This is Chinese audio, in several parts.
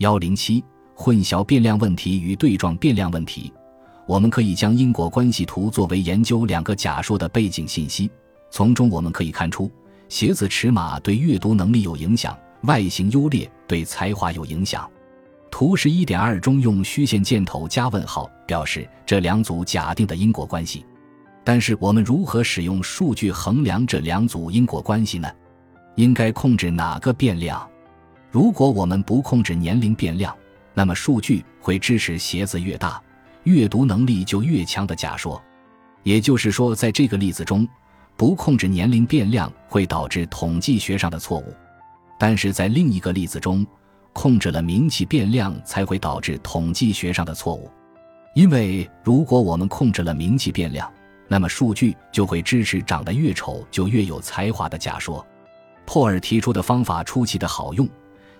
幺零七混淆变量问题与对撞变量问题，我们可以将因果关系图作为研究两个假说的背景信息。从中我们可以看出，鞋子尺码对阅读能力有影响，外形优劣对才华有影响。图十一点二中用虚线箭头加问号表示这两组假定的因果关系。但是我们如何使用数据衡量这两组因果关系呢？应该控制哪个变量？如果我们不控制年龄变量，那么数据会支持鞋子越大，阅读能力就越强的假说。也就是说，在这个例子中，不控制年龄变量会导致统计学上的错误；但是在另一个例子中，控制了名气变量才会导致统计学上的错误。因为如果我们控制了名气变量，那么数据就会支持长得越丑就越有才华的假说。珀尔提出的方法出奇的好用，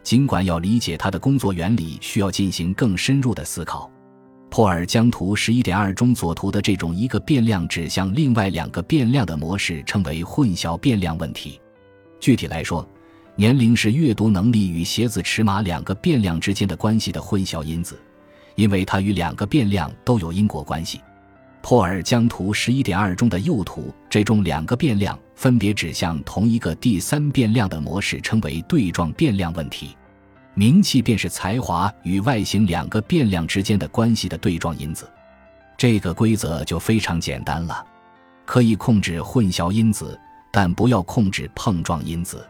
尽管要理解它的工作原理需要进行更深入的思考。珀尔将图十一点二中左图的这种一个变量指向另外两个变量的模式称为混淆变量问题。具体来说，年龄是阅读能力与鞋子尺码两个变量之间的关系的混淆因子，因为它与两个变量都有因果关系。珀尔将图十一点二中的右图这种两个变量分别指向同一个第三变量的模式称为对撞变量问题。名气便是才华与外形两个变量之间的关系的对撞因子。这个规则就非常简单了，可以控制混淆因子，但不要控制碰撞因子。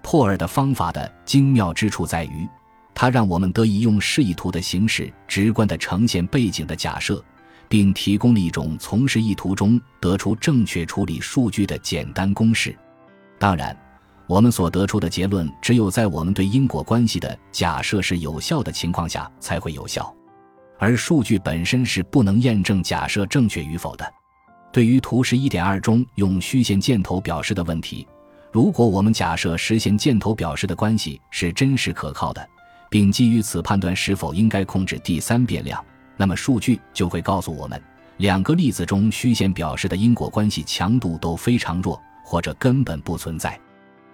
破尔的方法的精妙之处在于，它让我们得以用示意图的形式直观地呈现背景的假设。并提供了一种从示意图中得出正确处理数据的简单公式。当然，我们所得出的结论只有在我们对因果关系的假设是有效的情况下才会有效，而数据本身是不能验证假设正确与否的。对于图十一点二中用虚线箭头表示的问题，如果我们假设实线箭头表示的关系是真实可靠的，并基于此判断是否应该控制第三变量。那么数据就会告诉我们，两个例子中虚线表示的因果关系强度都非常弱，或者根本不存在。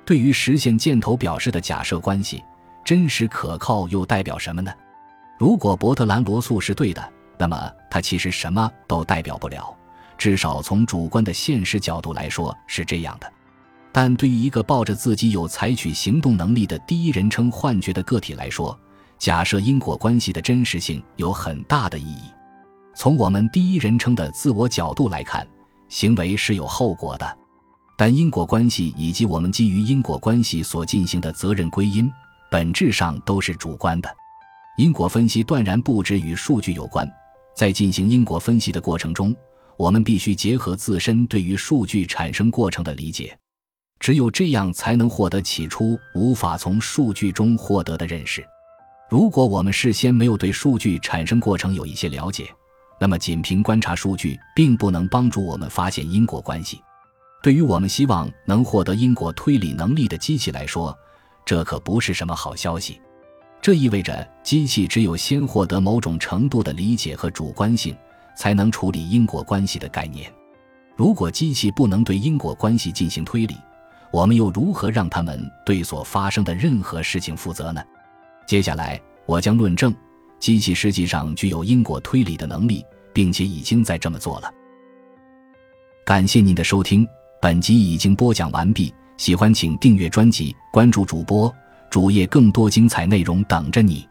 对于实线箭头表示的假设关系，真实可靠又代表什么呢？如果伯特兰罗素是对的，那么它其实什么都代表不了，至少从主观的现实角度来说是这样的。但对于一个抱着自己有采取行动能力的第一人称幻觉的个体来说，假设因果关系的真实性有很大的意义。从我们第一人称的自我角度来看，行为是有后果的，但因果关系以及我们基于因果关系所进行的责任归因，本质上都是主观的。因果分析断然不只与数据有关，在进行因果分析的过程中，我们必须结合自身对于数据产生过程的理解，只有这样才能获得起初无法从数据中获得的认识。如果我们事先没有对数据产生过程有一些了解，那么仅凭观察数据并不能帮助我们发现因果关系。对于我们希望能获得因果推理能力的机器来说，这可不是什么好消息。这意味着机器只有先获得某种程度的理解和主观性，才能处理因果关系的概念。如果机器不能对因果关系进行推理，我们又如何让他们对所发生的任何事情负责呢？接下来，我将论证机器实际上具有因果推理的能力，并且已经在这么做了。感谢您的收听，本集已经播讲完毕。喜欢请订阅专辑，关注主播主页，更多精彩内容等着你。